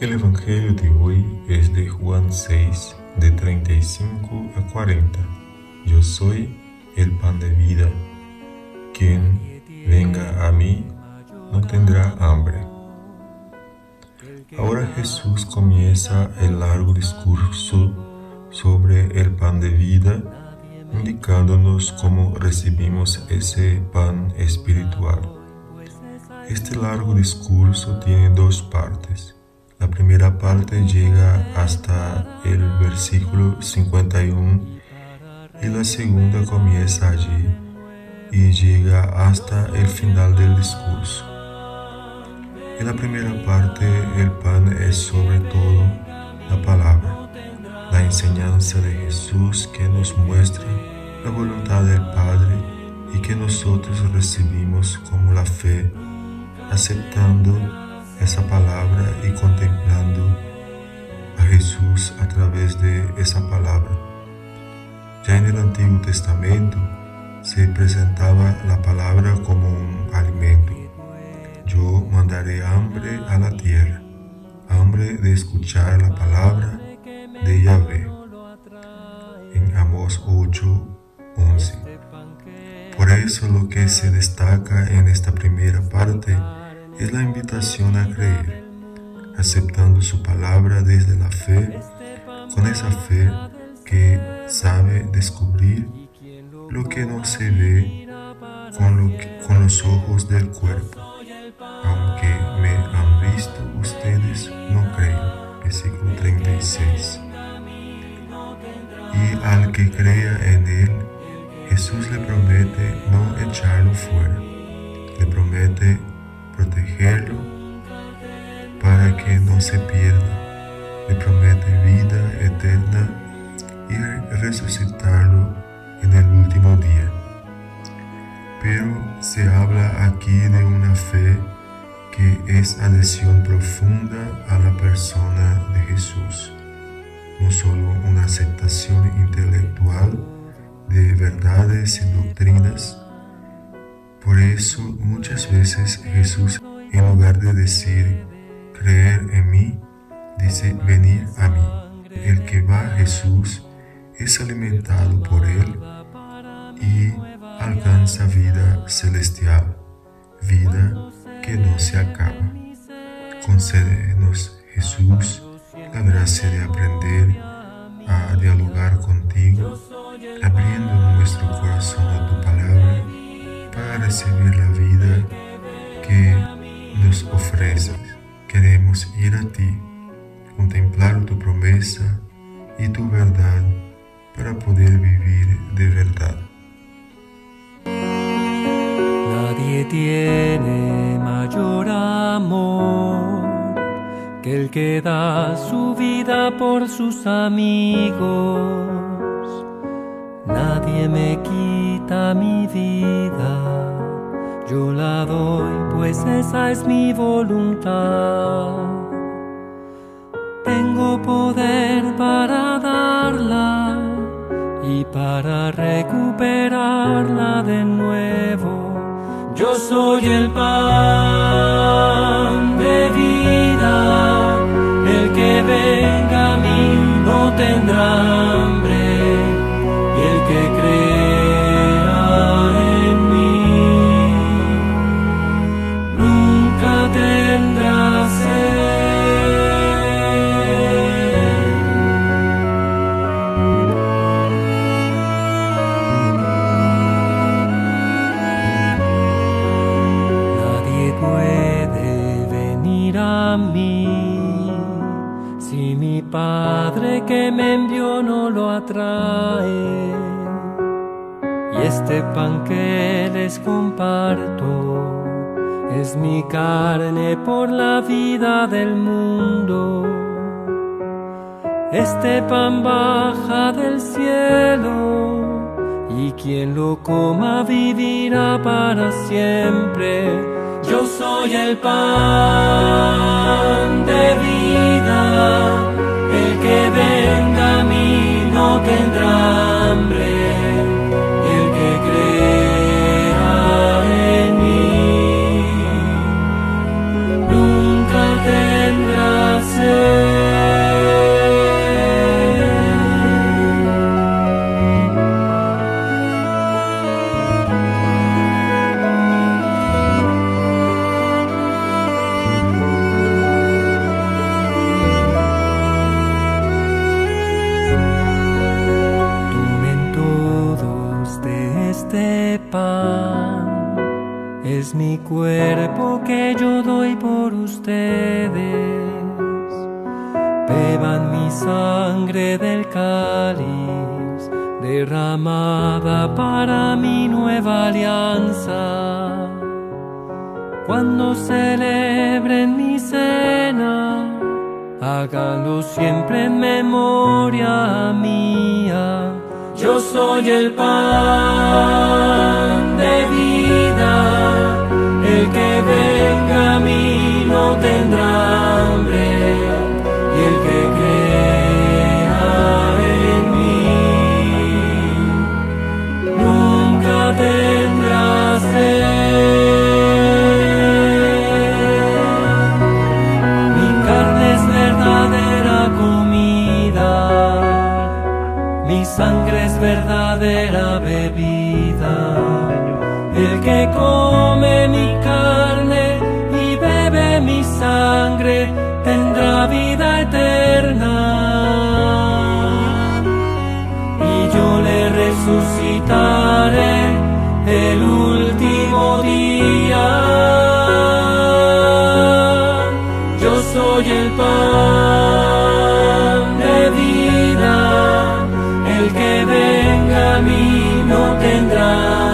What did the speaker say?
El Evangelio de hoy es de Juan 6, de 35 a 40. Yo soy el pan de vida. Quien venga a mí no tendrá hambre. Ahora Jesús comienza el largo discurso sobre el pan de vida, indicándonos cómo recibimos ese pan espiritual. Este largo discurso tiene dos partes. La primera parte llega hasta el versículo 51 y la segunda comienza allí y llega hasta el final del discurso. En la primera parte el pan es sobre todo la palabra, la enseñanza de Jesús que nos muestra la voluntad del Padre y que nosotros recibimos como la fe, aceptando esa palabra y contemplando a Jesús a través de esa palabra. Ya en el Antiguo Testamento se presentaba la palabra como un alimento. Yo mandaré hambre a la tierra, hambre de escuchar la palabra de Yahvé. En Amós 8, 11. Por eso lo que se destaca en esta primera parte es la invitación a creer, aceptando su palabra desde la fe, con esa fe que sabe descubrir lo que no se ve con, los ojos del cuerpo. Aunque me han visto ustedes, no creen. Versículo 36. Y al que crea en él, Jesús le promete no echarlo fuera. Le promete protegerlo para que no se pierda. Le promete vida eterna y resucitarlo en el último día. Pero se habla aquí de una fe que es adhesión profunda a la persona de Jesús, no solo una aceptación intelectual de verdades y doctrinas, por eso muchas veces Jesús, en lugar de decir creer en mí, dice venir a mí. El que va a Jesús es alimentado por Él y alcanza vida celestial, vida que no se acaba. Concédenos, Jesús, la gracia de aprender a dialogar contigo, abriendo nuestro corazón recibir la vida que nos ofreces. Queremos ir a ti, contemplar tu promesa y tu verdad para poder vivir de verdad. Nadie tiene mayor amor que el que da su vida por sus amigos Nadie me quita mi vida, yo la doy, pues esa es mi voluntad. Tengo poder para darla y para recuperarla de nuevo. Yo soy el pan de vida, a mí si mi Padre que me envió no lo atrae este pan que les comparto es mi carne por la vida del mundo. Este pan baja del cielo y quien lo coma vivirá para siempre. Yo soy el pan vida, yo doy por ustedes. Beban mi sangre del cáliz, derramada para mi nueva alianza. Cuando celebren mi cena, háganlo siempre en memoria mía. Yo soy el pan sangre es verdadera bebida. El que come mi carne y bebe mi sangre tendrá vida eterna. Y yo le resucitaré el último día. Que venga a mí no tendrá